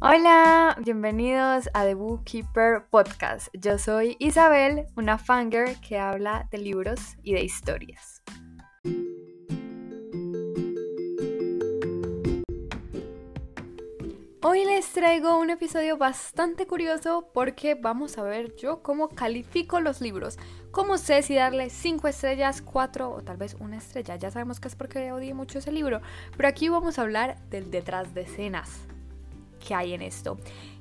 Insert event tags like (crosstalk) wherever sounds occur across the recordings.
Hola, bienvenidos a The Bookkeeper Podcast. Yo soy Isabel, una fanger que habla de libros y de historias. Hoy les traigo un episodio bastante curioso porque vamos a ver yo cómo califico los libros. Cómo sé si darle 5 estrellas, 4 o tal vez una estrella. Ya sabemos que es porque odié mucho ese libro. Pero aquí vamos a hablar del detrás de escenas que hay en esto.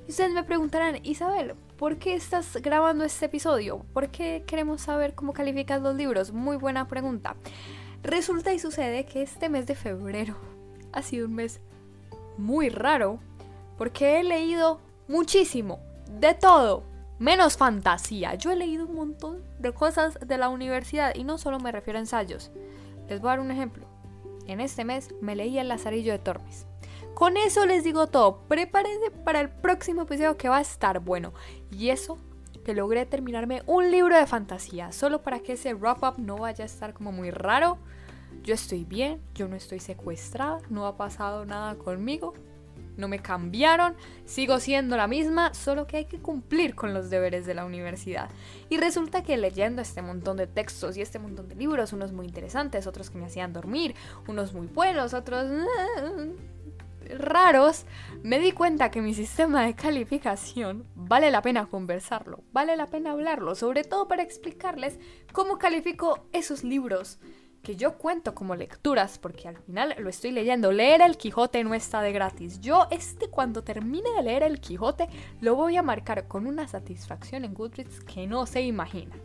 Y ustedes me preguntarán, Isabel, ¿por qué estás grabando este episodio? ¿Por qué queremos saber cómo calificas los libros? Muy buena pregunta. Resulta y sucede que este mes de febrero (laughs) ha sido un mes muy raro porque he leído muchísimo, de todo, menos fantasía. Yo he leído un montón de cosas de la universidad y no solo me refiero a ensayos. Les voy a dar un ejemplo. En este mes me leí El Lazarillo de Tormes. Con eso les digo todo. Prepárense para el próximo episodio que va a estar bueno. Y eso que logré terminarme un libro de fantasía. Solo para que ese wrap-up no vaya a estar como muy raro. Yo estoy bien, yo no estoy secuestrada, no ha pasado nada conmigo, no me cambiaron, sigo siendo la misma, solo que hay que cumplir con los deberes de la universidad. Y resulta que leyendo este montón de textos y este montón de libros, unos muy interesantes, otros que me hacían dormir, unos muy buenos, otros raros, me di cuenta que mi sistema de calificación vale la pena conversarlo, vale la pena hablarlo, sobre todo para explicarles cómo califico esos libros que yo cuento como lecturas, porque al final lo estoy leyendo. Leer el Quijote no está de gratis. Yo este cuando termine de leer el Quijote lo voy a marcar con una satisfacción en Goodreads que no se imaginan.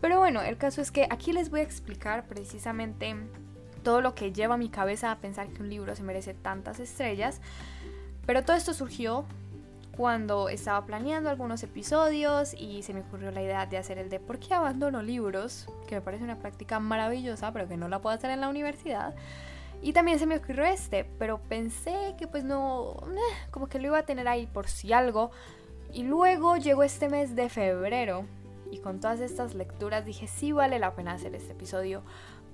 Pero bueno, el caso es que aquí les voy a explicar precisamente todo lo que lleva mi cabeza a pensar que un libro se merece tantas estrellas. Pero todo esto surgió cuando estaba planeando algunos episodios y se me ocurrió la idea de hacer el de por qué abandono libros, que me parece una práctica maravillosa, pero que no la puedo hacer en la universidad. Y también se me ocurrió este, pero pensé que pues no, eh, como que lo iba a tener ahí por si algo. Y luego llegó este mes de febrero y con todas estas lecturas dije sí vale la pena hacer este episodio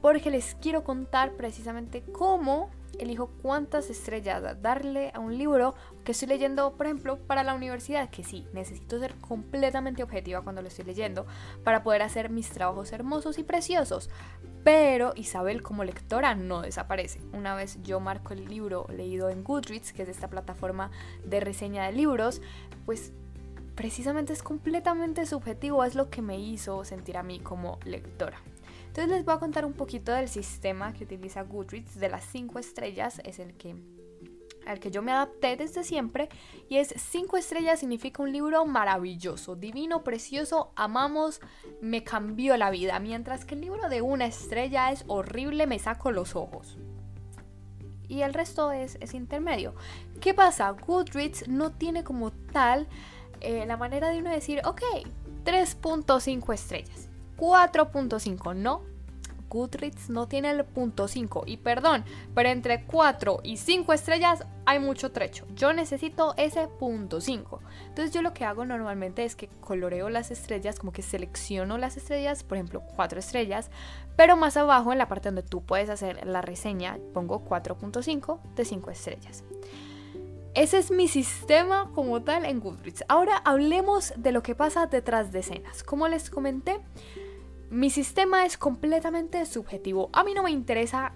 porque les quiero contar precisamente cómo elijo cuántas estrellas darle a un libro que estoy leyendo, por ejemplo, para la universidad, que sí, necesito ser completamente objetiva cuando lo estoy leyendo para poder hacer mis trabajos hermosos y preciosos. Pero Isabel como lectora no desaparece. Una vez yo marco el libro leído en Goodreads, que es esta plataforma de reseña de libros, pues precisamente es completamente subjetivo, es lo que me hizo sentir a mí como lectora. Entonces les voy a contar un poquito del sistema que utiliza Goodreads de las 5 estrellas, es el que al que yo me adapté desde siempre y es 5 estrellas significa un libro maravilloso, divino, precioso, amamos, me cambió la vida, mientras que el libro de una estrella es horrible, me saco los ojos. Y el resto es, es intermedio. ¿Qué pasa? Goodreads no tiene como tal eh, la manera de uno decir, ok, 3.5 estrellas. 4.5, no. Goodreads no tiene el punto 5. Y perdón, pero entre 4 y 5 estrellas hay mucho trecho. Yo necesito ese punto 5. Entonces yo lo que hago normalmente es que coloreo las estrellas, como que selecciono las estrellas, por ejemplo 4 estrellas, pero más abajo en la parte donde tú puedes hacer la reseña pongo 4.5 de 5 estrellas. Ese es mi sistema como tal en Goodreads. Ahora hablemos de lo que pasa detrás de escenas. Como les comenté, mi sistema es completamente subjetivo. A mí no me interesa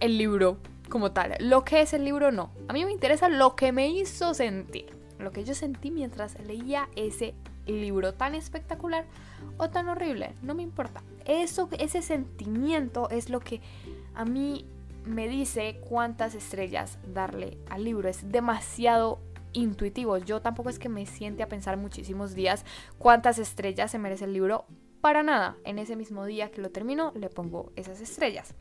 el libro como tal. Lo que es el libro no. A mí me interesa lo que me hizo sentir. Lo que yo sentí mientras leía ese libro tan espectacular o tan horrible. No me importa. Eso, ese sentimiento es lo que a mí me dice cuántas estrellas darle al libro. Es demasiado intuitivo. Yo tampoco es que me siente a pensar muchísimos días cuántas estrellas se merece el libro para nada. En ese mismo día que lo termino, le pongo esas estrellas.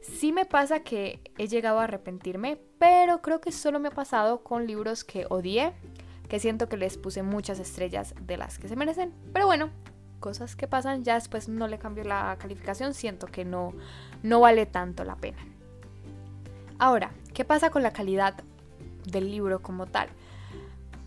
Sí me pasa que he llegado a arrepentirme, pero creo que solo me ha pasado con libros que odié, que siento que les puse muchas estrellas de las que se merecen. Pero bueno, cosas que pasan, ya después no le cambio la calificación, siento que no, no vale tanto la pena. Ahora, ¿qué pasa con la calidad del libro como tal?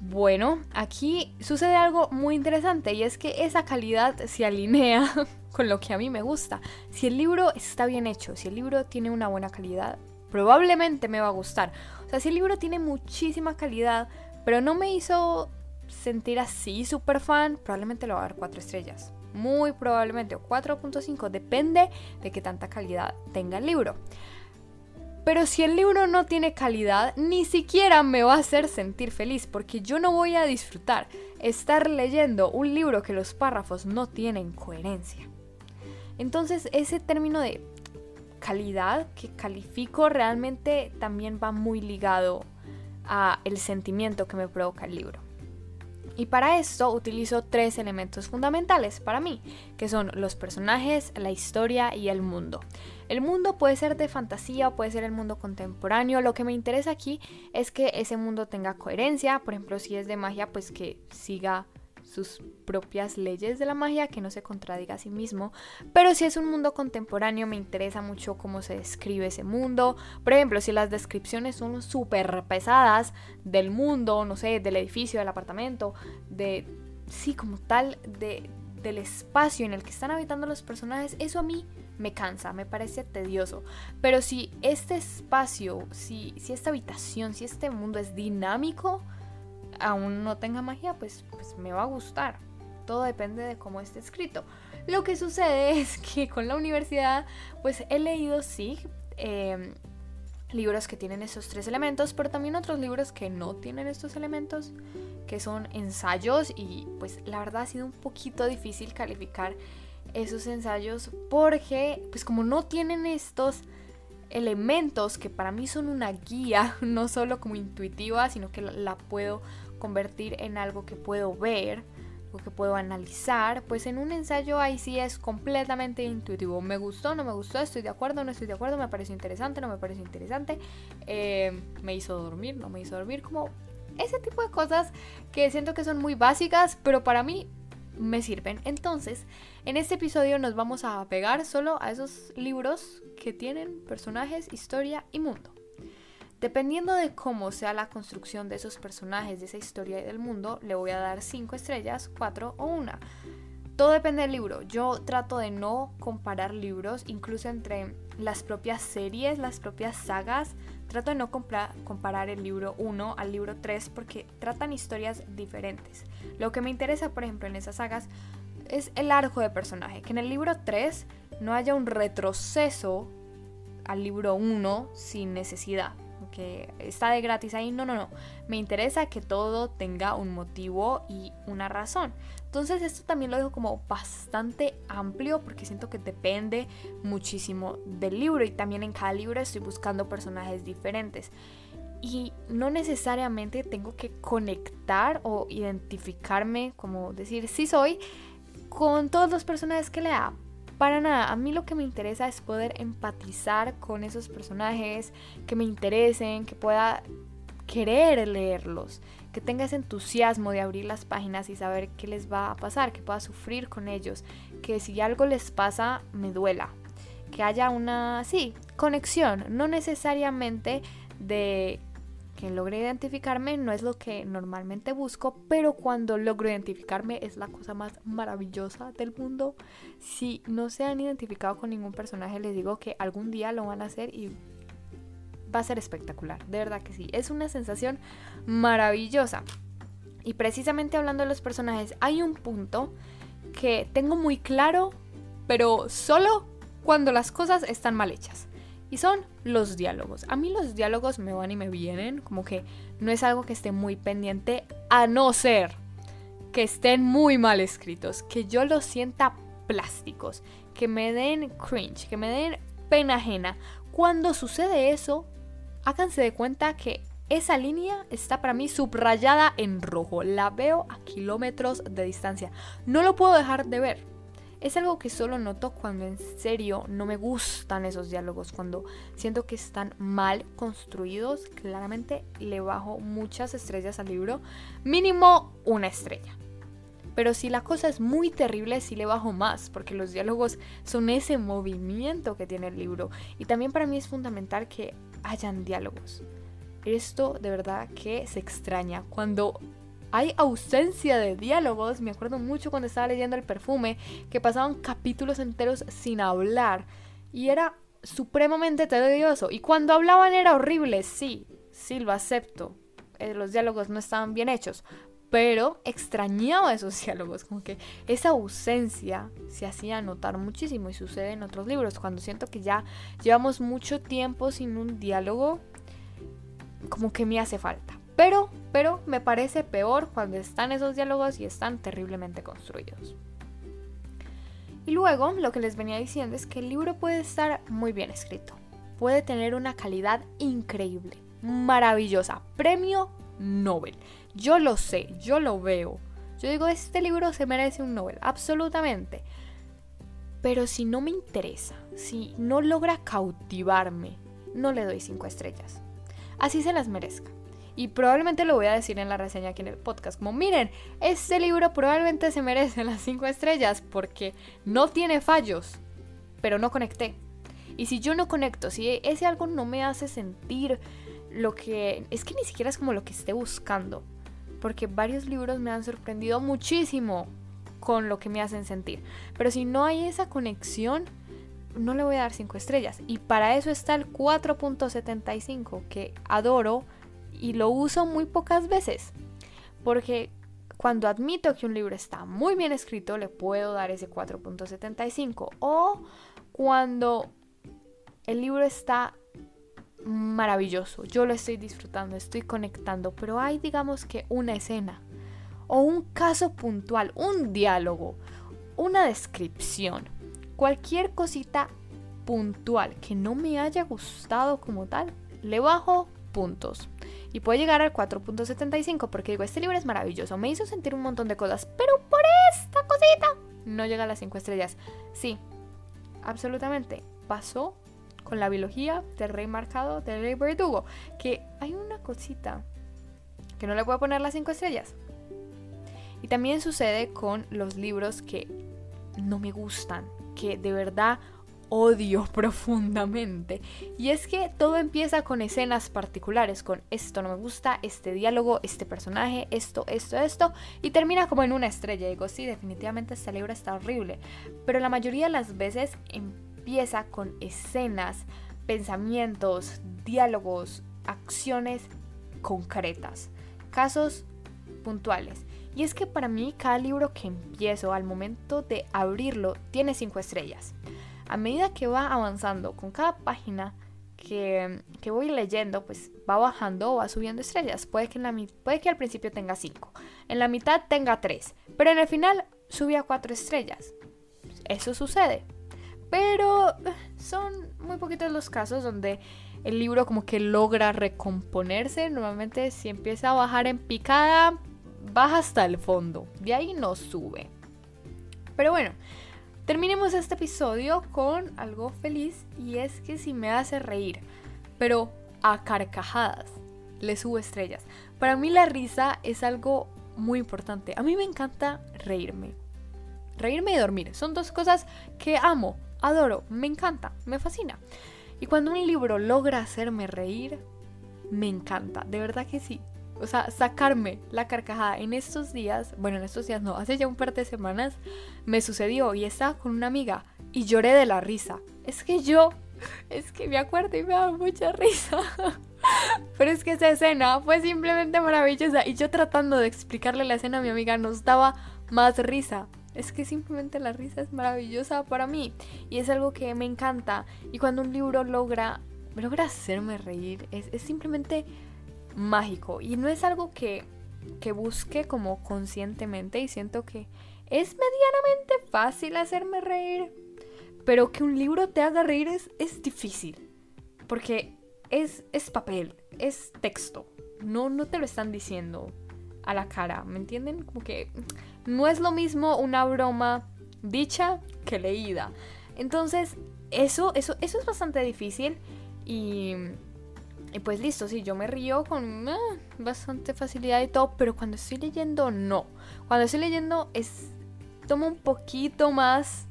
Bueno, aquí sucede algo muy interesante y es que esa calidad se alinea (laughs) con lo que a mí me gusta. Si el libro está bien hecho, si el libro tiene una buena calidad, probablemente me va a gustar. O sea, si el libro tiene muchísima calidad, pero no me hizo sentir así súper fan, probablemente lo va a dar 4 estrellas. Muy probablemente, o 4.5, depende de qué tanta calidad tenga el libro. Pero si el libro no tiene calidad, ni siquiera me va a hacer sentir feliz, porque yo no voy a disfrutar estar leyendo un libro que los párrafos no tienen coherencia. Entonces ese término de calidad que califico realmente también va muy ligado a el sentimiento que me provoca el libro. Y para esto utilizo tres elementos fundamentales para mí, que son los personajes, la historia y el mundo. El mundo puede ser de fantasía o puede ser el mundo contemporáneo. Lo que me interesa aquí es que ese mundo tenga coherencia. Por ejemplo, si es de magia, pues que siga sus propias leyes de la magia, que no se contradiga a sí mismo. Pero si es un mundo contemporáneo, me interesa mucho cómo se describe ese mundo. Por ejemplo, si las descripciones son súper pesadas del mundo, no sé, del edificio, del apartamento, de, sí, como tal, de, del espacio en el que están habitando los personajes, eso a mí me cansa, me parece tedioso. Pero si este espacio, si, si esta habitación, si este mundo es dinámico, aún no tenga magia, pues, pues me va a gustar. Todo depende de cómo esté escrito. Lo que sucede (laughs) es que con la universidad, pues he leído, sí, em, libros que tienen esos tres elementos, pero también otros libros que no tienen estos elementos, que son ensayos y pues la verdad ha sido un poquito difícil calificar esos ensayos porque pues como no tienen estos elementos que para mí son una guía, (laughs) no solo como intuitiva, sino que la puedo convertir en algo que puedo ver o que puedo analizar, pues en un ensayo ahí sí es completamente intuitivo. Me gustó, no me gustó, estoy de acuerdo, no estoy de acuerdo, me pareció interesante, no me pareció interesante, eh, me hizo dormir, no me hizo dormir, como ese tipo de cosas que siento que son muy básicas, pero para mí me sirven. Entonces, en este episodio nos vamos a pegar solo a esos libros que tienen personajes, historia y mundo. Dependiendo de cómo sea la construcción de esos personajes, de esa historia y del mundo, le voy a dar 5 estrellas, 4 o 1. Todo depende del libro. Yo trato de no comparar libros, incluso entre las propias series, las propias sagas. Trato de no comparar el libro 1 al libro 3 porque tratan historias diferentes. Lo que me interesa, por ejemplo, en esas sagas es el arco de personaje. Que en el libro 3 no haya un retroceso al libro 1 sin necesidad que está de gratis ahí. No, no, no. Me interesa que todo tenga un motivo y una razón. Entonces esto también lo dejo como bastante amplio porque siento que depende muchísimo del libro y también en cada libro estoy buscando personajes diferentes. Y no necesariamente tengo que conectar o identificarme, como decir, sí soy, con todos los personajes que lea para nada, a mí lo que me interesa es poder empatizar con esos personajes, que me interesen, que pueda querer leerlos, que tenga ese entusiasmo de abrir las páginas y saber qué les va a pasar, que pueda sufrir con ellos, que si algo les pasa me duela, que haya una, sí, conexión, no necesariamente de que logre identificarme no es lo que normalmente busco, pero cuando logro identificarme es la cosa más maravillosa del mundo. Si no se han identificado con ningún personaje, les digo que algún día lo van a hacer y va a ser espectacular, de verdad que sí, es una sensación maravillosa. Y precisamente hablando de los personajes, hay un punto que tengo muy claro, pero solo cuando las cosas están mal hechas y son los diálogos. A mí los diálogos me van y me vienen, como que no es algo que esté muy pendiente, a no ser que estén muy mal escritos, que yo los sienta plásticos, que me den cringe, que me den pena ajena. Cuando sucede eso, háganse de cuenta que esa línea está para mí subrayada en rojo. La veo a kilómetros de distancia. No lo puedo dejar de ver. Es algo que solo noto cuando en serio no me gustan esos diálogos, cuando siento que están mal construidos. Claramente le bajo muchas estrellas al libro, mínimo una estrella. Pero si la cosa es muy terrible, sí le bajo más, porque los diálogos son ese movimiento que tiene el libro. Y también para mí es fundamental que hayan diálogos. Esto de verdad que se extraña. Cuando hay ausencia de diálogos. Me acuerdo mucho cuando estaba leyendo El perfume, que pasaban capítulos enteros sin hablar. Y era supremamente tedioso. Y cuando hablaban era horrible, sí, sí, lo acepto. eh, los diálogos no estaban bien hechos, pero extrañaba esos diálogos, como que esa ausencia se hacía notar muchísimo y sucede en otros libros, cuando siento que ya llevamos mucho tiempo sin un diálogo, como que me hace falta. Pero, pero me parece peor cuando están esos diálogos y están terriblemente construidos. Y luego, lo que les venía diciendo es que el libro puede estar muy bien escrito, puede tener una calidad increíble, maravillosa, premio Nobel. Yo lo sé, yo lo veo. Yo digo, este libro se merece un Nobel, absolutamente. Pero si no me interesa, si no logra cautivarme, no le doy cinco estrellas. Así se las merezca. Y probablemente lo voy a decir en la reseña aquí en el podcast. Como miren, este libro probablemente se merece las cinco estrellas porque no tiene fallos, pero no conecté. Y si yo no conecto, si ese algo no me hace sentir lo que... Es que ni siquiera es como lo que esté buscando porque varios libros me han sorprendido muchísimo con lo que me hacen sentir. Pero si no hay esa conexión, no le voy a dar 5 estrellas. Y para eso está el 4.75, que adoro y lo uso muy pocas veces. Porque cuando admito que un libro está muy bien escrito, le puedo dar ese 4.75. O cuando el libro está maravilloso, yo lo estoy disfrutando, estoy conectando, pero hay digamos que una escena o un caso puntual, un diálogo, una descripción, cualquier cosita puntual que no me haya gustado como tal, le bajo puntos. Y puede llegar al 4.75 porque digo, este libro es maravilloso, me hizo sentir un montón de cosas, pero por esta cosita no llega a las 5 estrellas. Sí, absolutamente. Pasó con la biología del rey marcado del rey verdugo. Que hay una cosita que no le puedo poner las 5 estrellas. Y también sucede con los libros que no me gustan, que de verdad odio (laughs) profundamente. Y es que todo empieza con escenas particulares, con esto no me gusta, este diálogo, este personaje, esto, esto, esto, y termina como en una estrella. digo, sí, definitivamente este libro está horrible. Pero la mayoría de las veces empieza con escenas, pensamientos, diálogos, acciones concretas, casos puntuales. Y es que para mí cada libro que empiezo al momento de abrirlo tiene cinco estrellas. A medida que va avanzando con cada página que, voy leyendo, pues va bajando o va subiendo estrellas. Puede que, en la, puede que al principio tenga cinco, en la mitad tenga tres, pero en el final sube a cuatro estrellas. Eso sucede. Pero eh, son muy poquitos los casos donde el libro como que logra recomponerse. Normalmente si empieza a bajar en picada, baja hasta el fondo. De ahí no sube. Pero bueno, terminemos este episodio con algo feliz y es que si me hace reír, pero a carcajadas, le subo estrellas. Para mí la risa es algo muy importante. A mí me encanta reírme. Reírme y dormir son dos cosas que amo adoro, me encanta, me fascina. Y cuando un libro logra hacerme reír, me encanta, de verdad que sí. O sea, sacarme la carcajada en estos días, bueno, en estos días no, hace ya un par de semanas me sucedió y estaba con una amiga y lloré de la risa. Es que yo, es que me acuerdo y me da mucha risa. (laughs) Pero es que esa escena fue simplemente maravillosa y yo tratando de explicarle la escena a mi amiga nos daba más risa. Es que simplemente la risa es maravillosa para mí y es algo que me encanta. Y cuando un libro logra, logra hacerme reír, es, simplemente mágico. Y no es algo que, que busque como conscientemente y siento que es medianamente fácil hacerme reír. Pero que un libro te haga reír es, es difícil. Porque es, es papel, es texto. No, no te lo están diciendo a la cara, ¿me entienden? Como que no es lo mismo una broma dicha que leída. Entonces, eso, eso, eso es bastante difícil y, y pues listo, sí, yo me río con ah, bastante facilidad y todo, pero cuando estoy leyendo, no. Cuando estoy leyendo es, toma un poquito más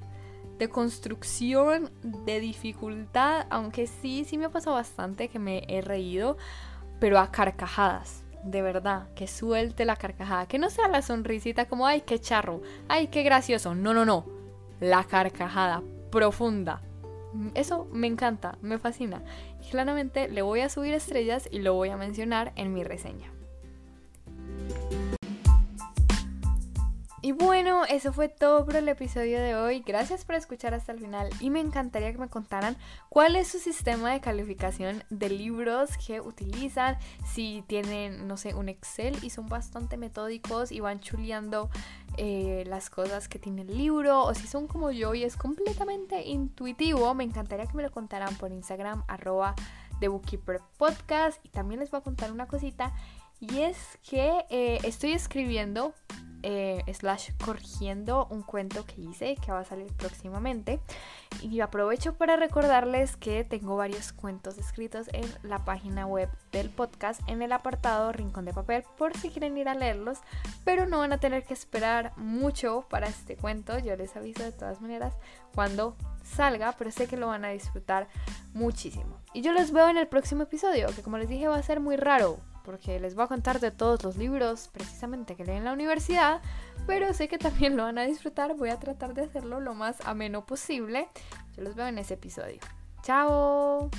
de construcción, de dificultad, aunque sí, sí me ha pasado bastante que me he reído, pero a carcajadas de verdad, que suelte la carcajada, que no sea la sonrisita como, ay, qué charro, ay, qué gracioso, no, no, no, la carcajada profunda. Eso me encanta, me fascina. Claramente le voy a subir estrellas y lo voy a mencionar en mi reseña. Y bueno, eso fue todo por el episodio de hoy. Gracias por escuchar hasta el final y me encantaría que me contaran cuál es su sistema de calificación de libros que utilizan, si tienen, no sé, un Excel y son bastante metódicos y van chuleando eh, las cosas que tiene el libro o si son como yo y es completamente intuitivo. Me encantaría que me lo contaran por Instagram arroba The Bookkeeper Podcast y también les voy a contar una cosita y es que eh, estoy escribiendo eh, slash corrigiendo un cuento que hice que va a salir próximamente. Y aprovecho para recordarles que tengo varios cuentos escritos en la página web del podcast en el apartado Rincón de Papel por si quieren ir a leerlos, pero no van a tener que esperar mucho para este cuento. Yo les aviso de todas maneras cuando salga, pero sé que lo van a disfrutar muchísimo. Y yo los veo en el próximo episodio, que como les dije va a ser muy raro, porque les voy a contar de todos los libros precisamente que leen en la universidad, pero sé que también lo van a disfrutar, voy a tratar de hacerlo lo más ameno posible. Yo los veo en ese episodio. ¡Chao!